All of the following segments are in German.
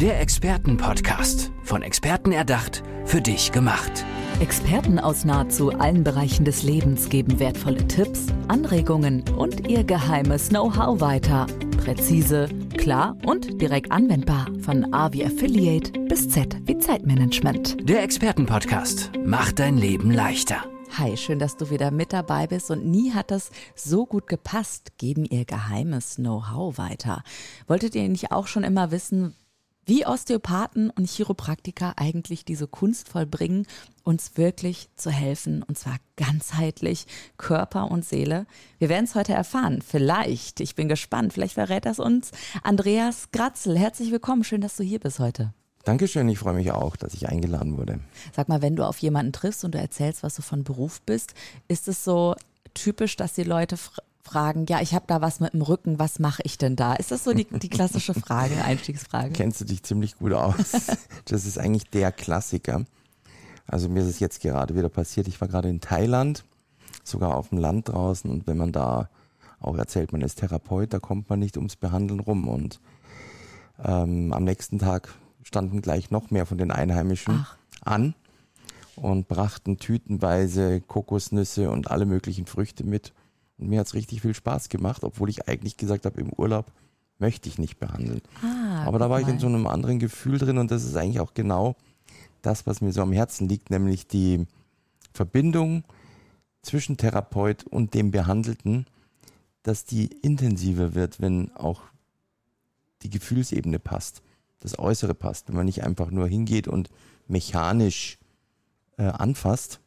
Der Expertenpodcast. Von Experten erdacht, für dich gemacht. Experten aus nahezu allen Bereichen des Lebens geben wertvolle Tipps, Anregungen und ihr geheimes Know-how weiter. Präzise, klar und direkt anwendbar. Von A wie Affiliate bis Z wie Zeitmanagement. Der Expertenpodcast macht dein Leben leichter. Hi, schön, dass du wieder mit dabei bist und nie hat das so gut gepasst, geben ihr geheimes Know-how weiter. Wolltet ihr nicht auch schon immer wissen, wie Osteopathen und Chiropraktiker eigentlich diese Kunst vollbringen, uns wirklich zu helfen, und zwar ganzheitlich, Körper und Seele. Wir werden es heute erfahren. Vielleicht, ich bin gespannt, vielleicht verrät das uns Andreas Gratzel. Herzlich willkommen, schön, dass du hier bist heute. Dankeschön, ich freue mich auch, dass ich eingeladen wurde. Sag mal, wenn du auf jemanden triffst und du erzählst, was du von Beruf bist, ist es so typisch, dass die Leute fragen, ja, ich habe da was mit dem Rücken, was mache ich denn da? Ist das so die, die klassische Frage, Einstiegsfrage? Kennst du dich ziemlich gut aus. Das ist eigentlich der Klassiker. Also mir ist es jetzt gerade wieder passiert, ich war gerade in Thailand, sogar auf dem Land draußen und wenn man da auch erzählt, man ist Therapeut, da kommt man nicht ums Behandeln rum und ähm, am nächsten Tag standen gleich noch mehr von den Einheimischen Ach. an und brachten tütenweise Kokosnüsse und alle möglichen Früchte mit. Und mir hat es richtig viel Spaß gemacht, obwohl ich eigentlich gesagt habe, im Urlaub möchte ich nicht behandeln. Ah, Aber da war mal. ich in so einem anderen Gefühl drin und das ist eigentlich auch genau das, was mir so am Herzen liegt, nämlich die Verbindung zwischen Therapeut und dem Behandelten, dass die intensiver wird, wenn auch die Gefühlsebene passt, das Äußere passt, wenn man nicht einfach nur hingeht und mechanisch äh, anfasst,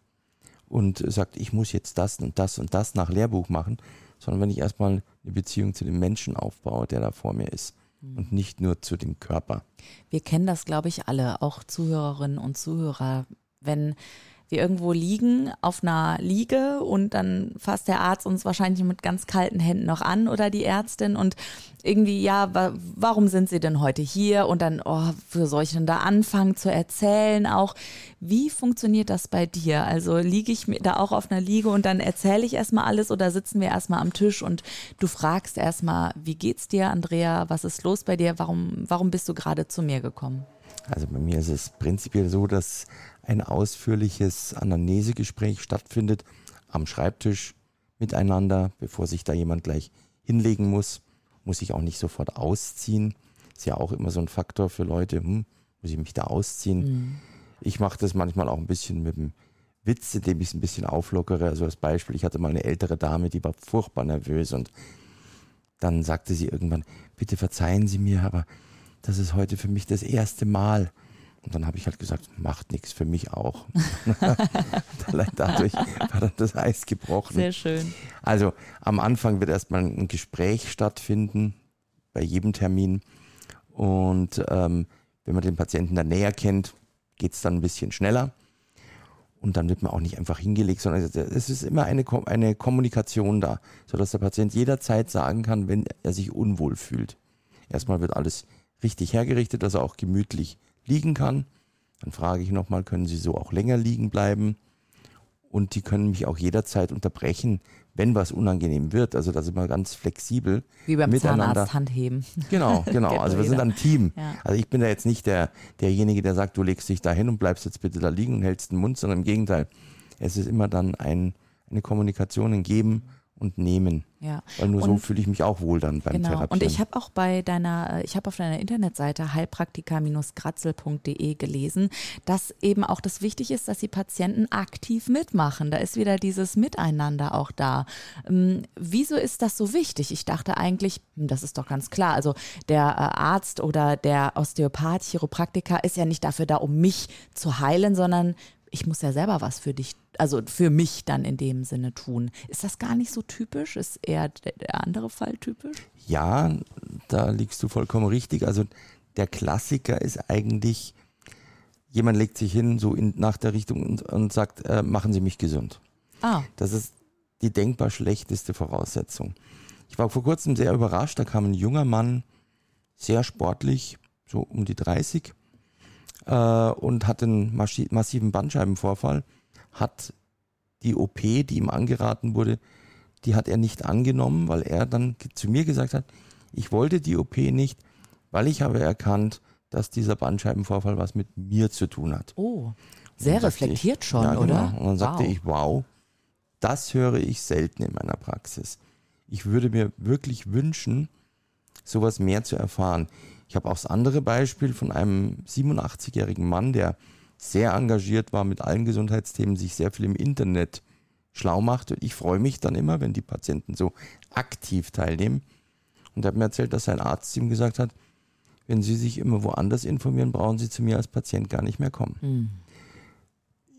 und sagt, ich muss jetzt das und das und das nach Lehrbuch machen, sondern wenn ich erstmal eine Beziehung zu dem Menschen aufbaue, der da vor mir ist mhm. und nicht nur zu dem Körper. Wir kennen das, glaube ich, alle, auch Zuhörerinnen und Zuhörer, wenn wir irgendwo liegen auf einer Liege und dann fasst der Arzt uns wahrscheinlich mit ganz kalten Händen noch an oder die Ärztin und irgendwie, ja, wa warum sind Sie denn heute hier? Und dann, oh, für soll ich denn da anfangen zu erzählen auch? Wie funktioniert das bei dir? Also liege ich da auch auf einer Liege und dann erzähle ich erstmal alles oder sitzen wir erstmal am Tisch und du fragst erstmal, wie geht's dir, Andrea? Was ist los bei dir? Warum, warum bist du gerade zu mir gekommen? Also bei mir ist es prinzipiell so, dass ein ausführliches Anamnesegespräch stattfindet am Schreibtisch miteinander, bevor sich da jemand gleich hinlegen muss. Muss ich auch nicht sofort ausziehen. Ist ja auch immer so ein Faktor für Leute, hm, muss ich mich da ausziehen. Mhm. Ich mache das manchmal auch ein bisschen mit dem Witz, indem ich es ein bisschen auflockere. Also als Beispiel, ich hatte mal eine ältere Dame, die war furchtbar nervös und dann sagte sie irgendwann, bitte verzeihen Sie mir, aber das ist heute für mich das erste Mal. Und dann habe ich halt gesagt, macht nichts für mich auch. Dadurch war dann das Eis gebrochen. Sehr schön. Also am Anfang wird erstmal ein Gespräch stattfinden, bei jedem Termin. Und ähm, wenn man den Patienten dann näher kennt, geht es dann ein bisschen schneller. Und dann wird man auch nicht einfach hingelegt, sondern es ist immer eine, eine Kommunikation da, sodass der Patient jederzeit sagen kann, wenn er sich unwohl fühlt. Erstmal wird alles richtig hergerichtet, dass er auch gemütlich liegen kann. Dann frage ich nochmal, können Sie so auch länger liegen bleiben? Und die können mich auch jederzeit unterbrechen, wenn was unangenehm wird. Also da sind wir ganz flexibel. Wie beim miteinander. Zahnarzt Handheben. Genau, genau. also wir sind ein Team. Ja. Also ich bin da jetzt nicht der, derjenige, der sagt, du legst dich da hin und bleibst jetzt bitte da liegen und hältst den Mund, sondern im Gegenteil. Es ist immer dann ein, eine Kommunikation, ein Geben und Nehmen. Ja. Weil nur und, so fühle ich mich auch wohl dann beim genau. Therapieren. Und ich habe auch bei deiner, äh, ich habe auf deiner Internetseite heilpraktika-gratzel.de gelesen, dass eben auch das wichtig ist, dass die Patienten aktiv mitmachen. Da ist wieder dieses Miteinander auch da. Ähm, wieso ist das so wichtig? Ich dachte eigentlich, hm, das ist doch ganz klar. Also der äh, Arzt oder der Osteopath, Chiropraktiker ist ja nicht dafür da, um mich zu heilen, sondern ich muss ja selber was für dich, also für mich dann in dem Sinne tun. Ist das gar nicht so typisch? Ist eher der andere Fall typisch? Ja, da liegst du vollkommen richtig. Also der Klassiker ist eigentlich, jemand legt sich hin, so in, nach der Richtung und, und sagt, äh, machen Sie mich gesund. Ah. Das ist die denkbar schlechteste Voraussetzung. Ich war vor kurzem sehr überrascht, da kam ein junger Mann, sehr sportlich, so um die 30, äh, und hat einen massiven Bandscheibenvorfall, hat die OP, die ihm angeraten wurde, die hat er nicht angenommen, weil er dann zu mir gesagt hat, ich wollte die OP nicht, weil ich habe erkannt, dass dieser Bandscheibenvorfall was mit mir zu tun hat. Oh, sehr reflektiert ich, schon, ja, oder? Genau. Und dann sagte Wow. ich, wow, das höre ich selten in meiner Praxis. Ich würde mir wirklich wünschen, sowas mehr zu erfahren. Ich habe auch das andere Beispiel von einem 87-jährigen Mann, der sehr engagiert war mit allen Gesundheitsthemen, sich sehr viel im Internet schlau macht. Und ich freue mich dann immer, wenn die Patienten so aktiv teilnehmen. Und er hat mir erzählt, dass sein Arzt ihm gesagt hat, wenn Sie sich immer woanders informieren, brauchen Sie zu mir als Patient gar nicht mehr kommen. Hm.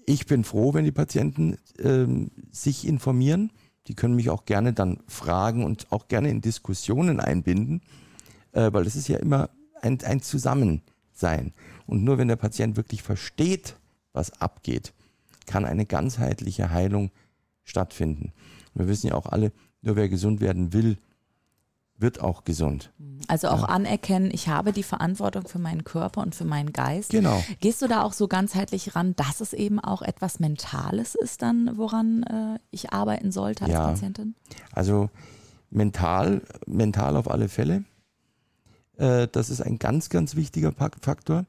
Ich bin froh, wenn die Patienten ähm, sich informieren. Die können mich auch gerne dann fragen und auch gerne in Diskussionen einbinden, äh, weil es ist ja immer ein, ein Zusammensein. Und nur wenn der Patient wirklich versteht, was abgeht, kann eine ganzheitliche Heilung stattfinden. Wir wissen ja auch alle, nur wer gesund werden will, wird auch gesund. Also auch anerkennen, ich habe die Verantwortung für meinen Körper und für meinen Geist. Genau. Gehst du da auch so ganzheitlich ran, dass es eben auch etwas Mentales ist dann, woran äh, ich arbeiten sollte als Ja. Patientin? Also mental, mental auf alle Fälle. Äh, das ist ein ganz, ganz wichtiger Faktor.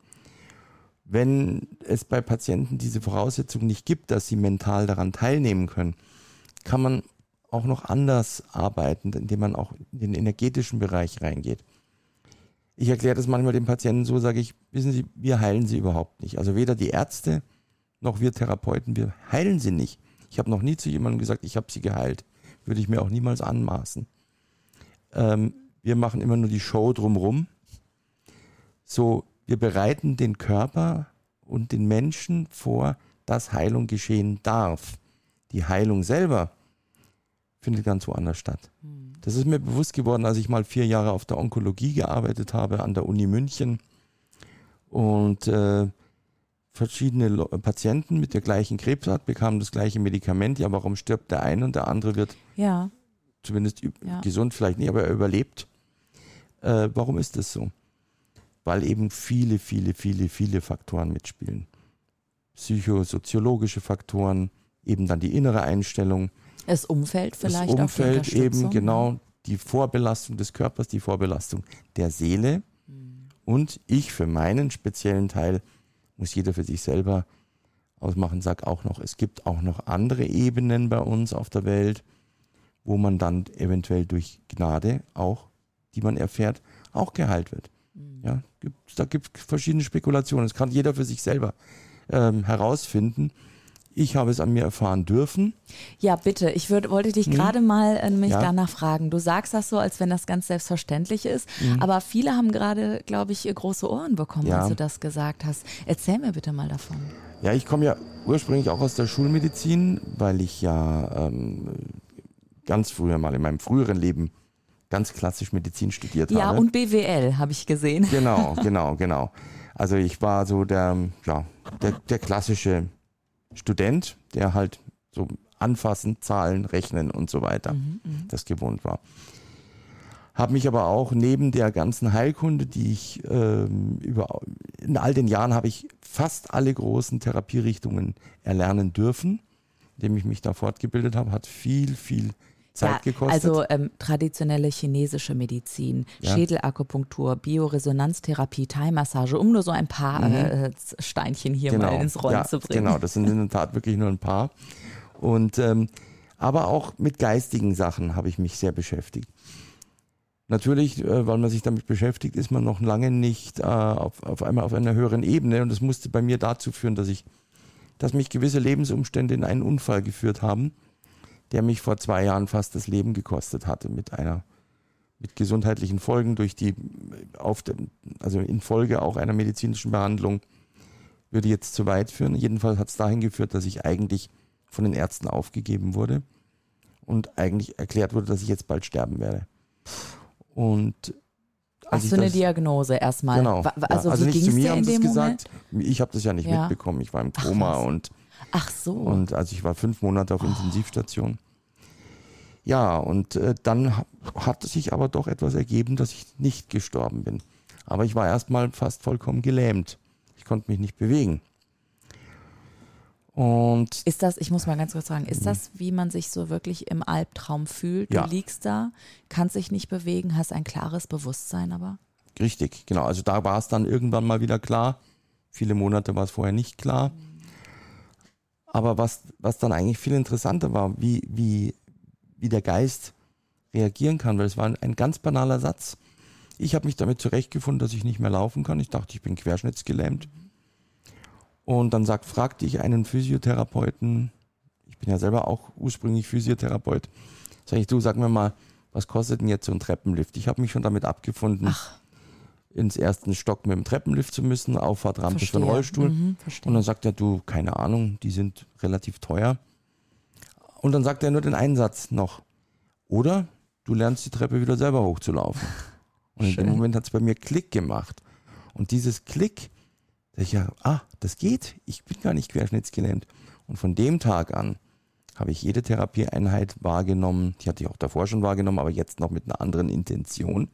Wenn es bei Patienten diese Voraussetzung nicht gibt, dass sie mental daran teilnehmen können, kann man auch noch anders arbeiten, indem man auch in den energetischen Bereich reingeht. Ich erkläre das manchmal den Patienten so, sage ich, wissen Sie, wir heilen sie überhaupt nicht. Also weder die Ärzte noch wir Therapeuten, wir heilen sie nicht. Ich habe noch nie zu jemandem gesagt, ich habe sie geheilt. Würde ich mir auch niemals anmaßen. Ähm, wir machen immer nur die Show drumrum. So, wir bereiten den Körper und den Menschen vor, dass Heilung geschehen darf. Die Heilung selber findet ganz woanders statt. Das ist mir bewusst geworden, als ich mal vier Jahre auf der Onkologie gearbeitet habe an der Uni München und äh, verschiedene Patienten mit der gleichen Krebsart bekamen das gleiche Medikament. Ja, warum stirbt der eine und der andere wird Ja, zumindest Ja. gesund, vielleicht nicht, aber er überlebt. Äh, warum ist das so? Weil eben viele, viele, viele, viele Faktoren mitspielen. Psychosoziologische Faktoren, eben dann die innere Einstellung, das Umfeld vielleicht das Umfeld auch die eben, Unterstützung. genau, die Vorbelastung des Körpers, die Vorbelastung der Seele. Und ich für meinen speziellen Teil muss jeder für sich selber ausmachen, sag auch noch, es gibt auch noch andere Ebenen bei uns auf der Welt, wo man dann eventuell durch Gnade auch, die man erfäht, auch geheilt wird. Ja, gibt, da gibt es verschiedene Spekulationen. Das kann jeder für sich selber ähm, herausfinden. Ich habe es an mir erfahren dürfen. Ja, bitte. Ich würd, wollte dich gerade mal äh, mich Hm? Ja. danach fragen. Du sagst das so, als wenn das ganz selbstverständlich ist. Aber viele haben gerade, glaube ich, große Ohren bekommen, Mhm. Ja. als du das gesagt hast. Erzähl mir bitte mal davon. Ja, ich komme ja ursprünglich auch aus der Schulmedizin, weil ich ja ähm, ganz früher mal in meinem früheren Leben ganz klassisch Medizin studiert Ja, habe. und BWL habe ich gesehen. Genau, genau, genau. Also ich war so der, ja, der, der klassische Student, der halt so anfassen, zahlen, rechnen und so weiter, Mhm, das gewohnt war. Habe mich aber auch neben der ganzen Heilkunde, die ich ähm, über in all den Jahren habe ich fast alle großen Therapierichtungen erlernen dürfen, indem ich mich da fortgebildet habe, hat viel, viel Zeit Ja, gekostet. also ähm, traditionelle chinesische Medizin, Ja. Schädelakupunktur, Bioresonanztherapie, Thai-Massage, um nur so ein paar äh, Steinchen hier mal ins Rollen Mhm. ja, zu bringen. Genau, das sind in der Tat wirklich nur ein paar. Und ähm, aber auch mit geistigen Sachen habe ich mich sehr beschäftigt. Natürlich, äh, weil man sich damit beschäftigt, ist man noch lange nicht äh, auf, auf einmal auf einer höheren Ebene. Und das musste bei mir dazu führen, dass ich, dass mich gewisse Lebensumstände in einen Unfall geführt haben, der mich vor zwei Jahren fast das Leben gekostet hatte mit einer mit gesundheitlichen Folgen durch die auf dem, also in Folge auch einer medizinischen Behandlung würde jetzt zu weit führen. Jedenfalls hat es dahin geführt, dass ich eigentlich von den Ärzten aufgegeben wurde und eigentlich erklärt wurde, dass ich jetzt bald sterben werde. Und Hast du eine das- Diagnose erstmal? Genau. Wa- ja, Also, also wie ging zu es mir dir haben in dem gesagt. Moment? Ich habe das ja nicht Ja. mitbekommen. Ich war im Ach, Koma was. und Ach so. und also ich war fünf Monate auf Intensivstation. Ja, und äh, dann ha- hat sich aber doch etwas ergeben, dass ich nicht gestorben bin. Aber ich war erstmal fast vollkommen gelähmt. Ich konnte mich nicht bewegen. Und Ist das, ich muss mal ganz kurz sagen, ist das, wie man sich so wirklich im Albtraum fühlt? Du Ja. liegst da, kannst dich nicht bewegen, hast ein klares Bewusstsein aber? Richtig, genau. Also da war es dann irgendwann mal wieder klar. Viele Monate war es vorher nicht klar. Aber was, was dann eigentlich viel interessanter war, wie, wie, wie der Geist reagieren kann, weil es war ein, ein ganz banaler Satz. Ich habe mich damit zurechtgefunden, dass ich nicht mehr laufen kann. Ich dachte, ich bin querschnittsgelähmt. Und dann sagt, fragte ich einen Physiotherapeuten, ich bin ja selber auch ursprünglich Physiotherapeut, sag ich, du sag mir mal, was kostet denn jetzt so ein Treppenlift? Ich habe mich schon damit abgefunden, Ach. Ins ersten Stock mit dem Treppenlift zu müssen, Auffahrtrampe für Verstehe. den Rollstuhl. Mhm. Und dann sagt er, du, keine Ahnung, die sind relativ teuer. Und dann sagt er nur den einen Satz noch. Oder du lernst die Treppe wieder selber hochzulaufen. Und in dem Moment hat es bei mir Klick gemacht. Und dieses Klick, da ich ja, ah, das geht. Ich bin gar nicht querschnittsgelähmt. Und von dem Tag an habe ich jede Therapieeinheit wahrgenommen. Die hatte ich auch davor schon wahrgenommen, aber jetzt noch mit einer anderen Intention.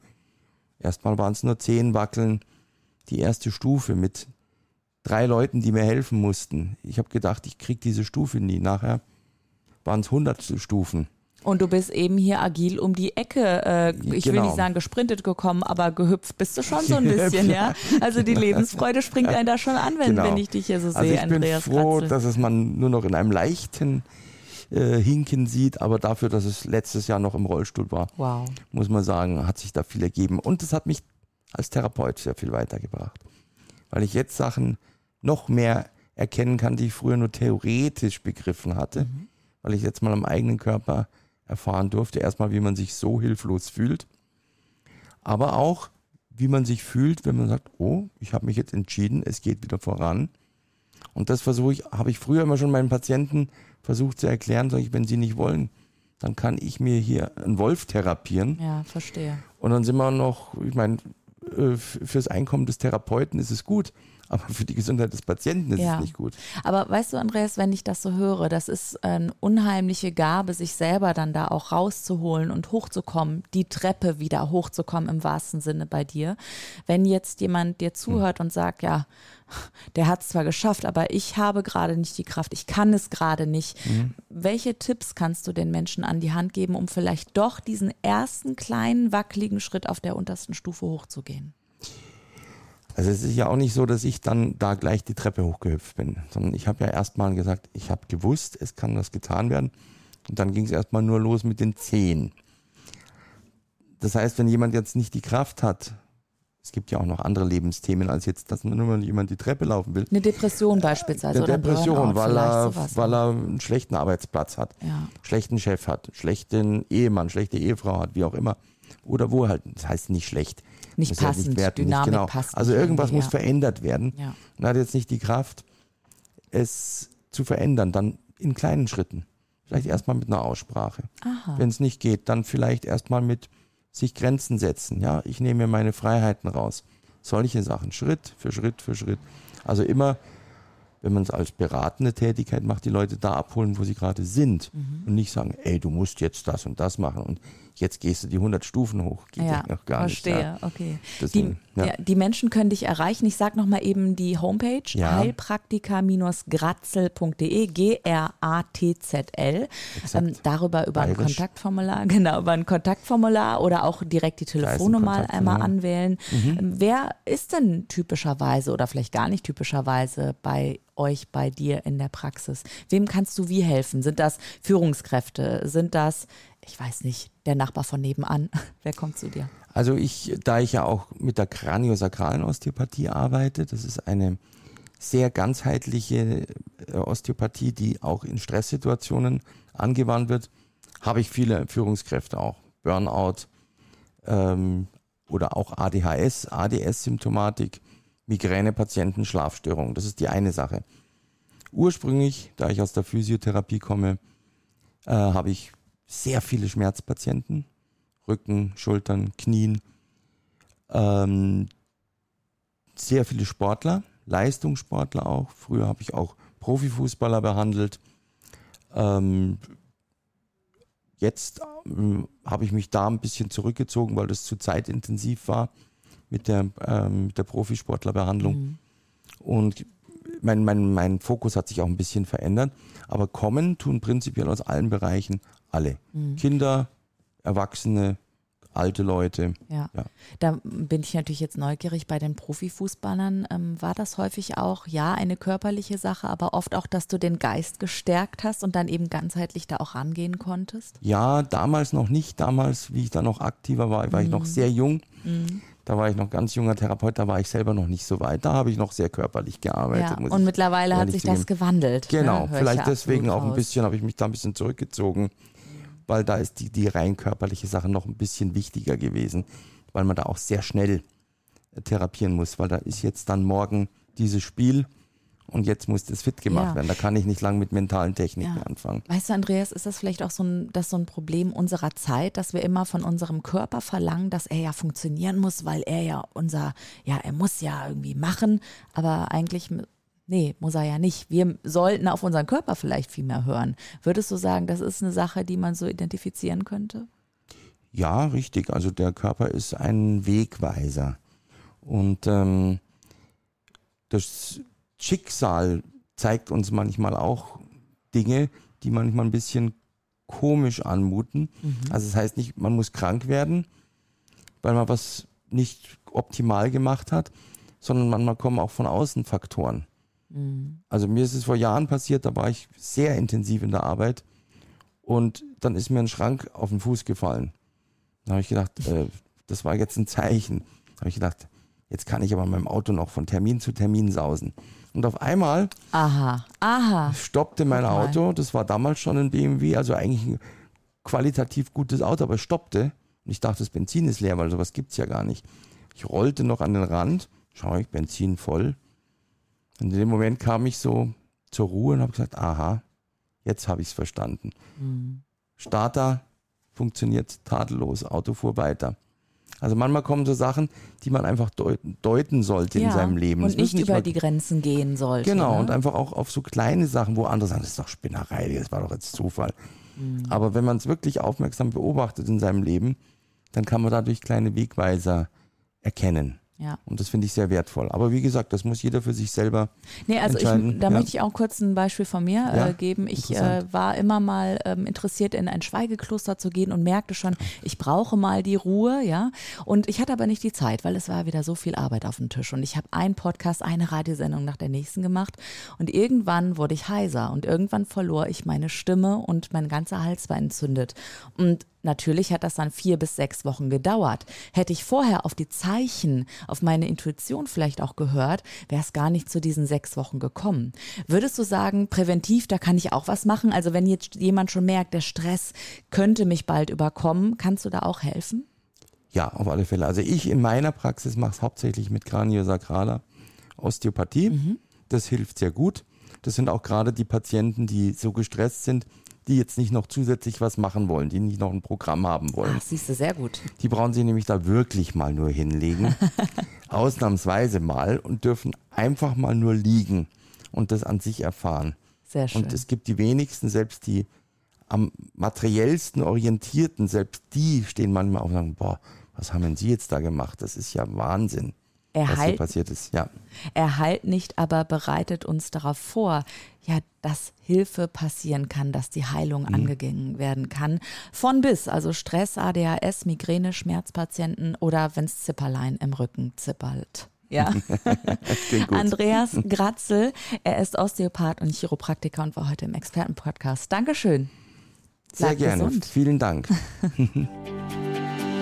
Erstmal waren es nur zehn Wackeln. Die erste Stufe mit drei Leuten, die mir helfen mussten. Ich habe gedacht, ich kriege diese Stufe nie. Nachher waren es 100 Stufen. Und du bist eben hier agil um die Ecke, äh, ich will Genau. nicht sagen gesprintet gekommen, aber gehüpft bist du schon so ein bisschen, ja. Also die Lebensfreude springt einen da schon an, wenn, Genau. wenn ich dich hier so Also sehe, ich bin Andreas froh, Kratzel. dass es man nur noch in einem leichten äh, Hinken sieht, aber dafür, dass es letztes Jahr noch im Rollstuhl war, Wow. muss man sagen, hat sich da viel ergeben. Und das hat mich als Therapeut sehr viel weitergebracht. Weil ich jetzt Sachen noch mehr erkennen kann, die ich früher nur theoretisch begriffen hatte. Weil ich jetzt mal am eigenen Körper erfahren durfte. Erstmal, wie man sich so hilflos fühlt. Aber auch, wie man sich fühlt, wenn man sagt, oh, ich habe mich jetzt entschieden, es geht wieder voran. Und das versuche ich, habe ich früher immer schon meinen Patienten versucht zu erklären, sage ich, wenn sie nicht wollen, dann kann ich mir hier einen Wolf therapieren. Ja, verstehe. Und dann sind wir noch, ich meine, äh, fürs Einkommen des Therapeuten ist es gut, aber für die Gesundheit des Patienten ist Ja. es nicht gut. Aber weißt du, Andreas, wenn ich das so höre, das ist eine unheimliche Gabe, sich selber dann da auch rauszuholen und hochzukommen, die Treppe wieder hochzukommen im wahrsten Sinne bei dir. Wenn jetzt jemand dir zuhört und sagt, ja, der hat es zwar geschafft, aber ich habe gerade nicht die Kraft, ich kann es gerade nicht. Welche Tipps kannst du den Menschen an die Hand geben, um vielleicht doch diesen ersten kleinen wackeligen Schritt auf der untersten Stufe hochzugehen? Also es ist ja auch nicht so, dass ich dann da gleich die Treppe hochgehüpft bin, sondern ich habe ja erstmal gesagt, ich habe gewusst, es kann das getan werden. Und dann ging es erstmal nur los mit den Zehen. Das heißt, wenn jemand jetzt nicht die Kraft hat, es gibt ja auch noch andere Lebensthemen als jetzt, dass nur mal jemand die Treppe laufen will. Eine Depression beispielsweise Eine Depression, weil er, sowas. weil er einen schlechten Arbeitsplatz hat, Ja. schlechten Chef hat, schlechten Ehemann, schlechte Ehefrau hat, wie auch immer. Oder wo halt, das heißt nicht schlecht. Nicht Muss ja passend, werten, Dynamik genau. passt Also nicht irgendwas muss ja. verändert werden. Ja. Und hat jetzt nicht die Kraft, es zu verändern, dann in kleinen Schritten. Vielleicht erstmal mit einer Aussprache. Wenn es nicht geht, dann vielleicht erstmal mit sich Grenzen setzen. Ja, ich nehme mir meine Freiheiten raus. Solche Sachen, Schritt für Schritt für Schritt. Also immer, wenn man es als beratende Tätigkeit macht, die Leute da abholen, wo sie gerade sind. Mhm. Und nicht sagen, ey, du musst jetzt das und das machen und jetzt gehst du die 100 Stufen hoch. Geht ja, noch gar verstehe, nicht. Ja. okay. Deswegen, die, ja. ja, die Menschen können dich erreichen. Ich sage nochmal eben die Homepage heilpraktika-gratzel.de, G-R-A-T-Z-L. Ähm, darüber über ein Bayerisch. Kontaktformular, genau, über ein Kontaktformular oder auch direkt die ist ein Telefonnummer einmal anwählen. Mhm. Ähm, Wer ist denn typischerweise oder vielleicht gar nicht typischerweise bei euch, bei dir in der Praxis? Wem kannst du wie helfen? Sind das Führungskräfte? Sind das, ich weiß nicht, der Nachbar von nebenan? Wer kommt zu dir? Also ich, da ich ja auch mit der kraniosakralen Osteopathie arbeite, das ist eine sehr ganzheitliche äh, Osteopathie, die auch in Stresssituationen angewandt wird, habe ich viele Führungskräfte auch. Burnout ähm, oder auch ADHS, ADS-Symptomatik, Migränepatienten, Schlafstörungen. Das ist die eine Sache. Ursprünglich, da ich aus der Physiotherapie komme, äh, habe ich sehr viele Schmerzpatienten. Rücken, Schultern, Knien. Ähm, sehr viele Sportler, Leistungssportler auch. Früher habe ich auch Profifußballer behandelt. Ähm, jetzt ähm, habe ich mich da ein bisschen zurückgezogen, weil das zu zeitintensiv war mit der, ähm, mit der Profisportlerbehandlung. Und mein, mein, mein Fokus hat sich auch ein bisschen verändert. Aber kommen tun prinzipiell aus allen Bereichen alle. Kinder, Erwachsene, alte Leute. Ja. Ja. Da bin ich natürlich jetzt neugierig bei den Profifußballern. Ähm, war das häufig auch, ja, eine körperliche Sache, aber oft auch, dass du den Geist gestärkt hast und dann eben ganzheitlich da auch rangehen konntest? Ja, damals noch nicht. Damals, wie ich da noch aktiver war, war ich noch sehr jung. Da war ich noch ganz junger Therapeut, da war ich selber noch nicht so weit. Da habe ich noch sehr körperlich gearbeitet. Ja, und mittlerweile hat sich das gewandelt. Genau, ne? Hör ich vielleicht deswegen auch ein bisschen, habe ich mich da ein bisschen zurückgezogen, weil da ist die, die rein körperliche Sache noch ein bisschen wichtiger gewesen, weil man da auch sehr schnell äh, therapieren muss, weil da ist jetzt dann morgen dieses Spiel und jetzt muss das fit gemacht Ja. werden. Da kann ich nicht lang mit mentalen Techniken Ja. anfangen. Weißt du, Andreas, ist das vielleicht auch so ein, das so ein Problem unserer Zeit, dass wir immer von unserem Körper verlangen, dass er ja funktionieren muss, weil er ja unser, ja, er muss ja irgendwie machen, aber eigentlich, nee, muss er ja nicht. Wir sollten auf unseren Körper vielleicht viel mehr hören. Würdest du sagen, das ist eine Sache, die man so identifizieren könnte? Ja, richtig. Also der Körper ist ein Wegweiser. Und ähm, das Schicksal zeigt uns manchmal auch Dinge, die manchmal ein bisschen komisch anmuten. Also das heißt nicht, man muss krank werden, weil man was nicht optimal gemacht hat, sondern manchmal kommen auch von außen Faktoren. Also mir ist es vor Jahren passiert, da war ich sehr intensiv in der Arbeit und dann ist mir ein Schrank auf den Fuß gefallen. Da habe ich gedacht, äh, das war jetzt ein Zeichen. Da habe ich gedacht, jetzt kann ich aber mit meinem Auto noch von Termin zu Termin sausen. Und auf einmal Aha, aha. stoppte mein mal. Auto, das war damals schon ein BMW, also eigentlich ein qualitativ gutes Auto, aber es stoppte. Und ich dachte, das Benzin ist leer, weil sowas gibt's ja gar nicht. Ich rollte noch an den Rand, schaue ich, Benzin voll. Und in dem Moment kam ich so zur Ruhe und habe gesagt, aha, jetzt habe ich es verstanden. Starter funktioniert tadellos, Auto fuhr weiter. Also manchmal kommen so Sachen, die man einfach deuten, deuten sollte in ja. seinem Leben. Und nicht müssen über die Grenzen gehen sollte. Genau, ne? und einfach auch auf so kleine Sachen, wo andere sagen, das ist doch Spinnerei, das war doch jetzt Zufall. Mhm. Aber wenn man es wirklich aufmerksam beobachtet in seinem Leben, dann kann man dadurch kleine Wegweiser erkennen. Ja. Und das finde ich sehr wertvoll. Aber wie gesagt, das muss jeder für sich selber. Nee, also ich, entscheiden, da ja. möchte ich auch kurz ein Beispiel von mir Ja, äh, geben. Ich äh, war immer mal ähm, interessiert, in ein Schweigekloster zu gehen und merkte schon, ich brauche mal die Ruhe, ja. Und ich hatte aber nicht die Zeit, weil es war wieder so viel Arbeit auf dem Tisch. Und ich habe einen Podcast, eine Radiosendung nach der nächsten gemacht. Und irgendwann wurde ich heiser und irgendwann verlor ich meine Stimme und mein ganzer Hals war entzündet. Und Natürlich hat das dann vier bis sechs Wochen gedauert. Hätte ich vorher auf die Zeichen, auf meine Intuition vielleicht auch gehört, wäre es gar nicht zu diesen sechs Wochen gekommen. Würdest du sagen, präventiv, da kann ich auch was machen? Also wenn jetzt jemand schon merkt, der Stress könnte mich bald überkommen, kannst du da auch helfen? Ja, auf alle Fälle. Also ich in meiner Praxis mache es hauptsächlich mit Kraniosakraler Osteopathie. Das hilft sehr gut. Das sind auch gerade die Patienten, die so gestresst sind, die jetzt nicht noch zusätzlich was machen wollen, die nicht noch ein Programm haben wollen. Ach, siehst du, sehr gut. Die brauchen sich nämlich da wirklich mal nur hinlegen. Ausnahmsweise mal und dürfen einfach mal nur liegen und das an sich erfahren. Sehr schön. Und es gibt die wenigsten, selbst die am materiellsten orientierten, selbst die stehen manchmal auf und sagen, boah, was haben denn Sie jetzt da gemacht? Das ist ja Wahnsinn, Er was hier heilt passiert ist. Ja, Er heilt nicht, aber bereitet uns darauf vor, ja, dass Hilfe passieren kann, dass die Heilung Mhm. angegangen werden kann. Von bis, also Stress, ADHS, Migräne, Schmerzpatienten oder wenn's Zipperlein im Rücken zippert. Ja. Andreas Gratzel, er ist Osteopath und Chiropraktiker und war heute im Expertenpodcast. Dankeschön. Sehr Bleib gerne. gesund. Vielen Dank.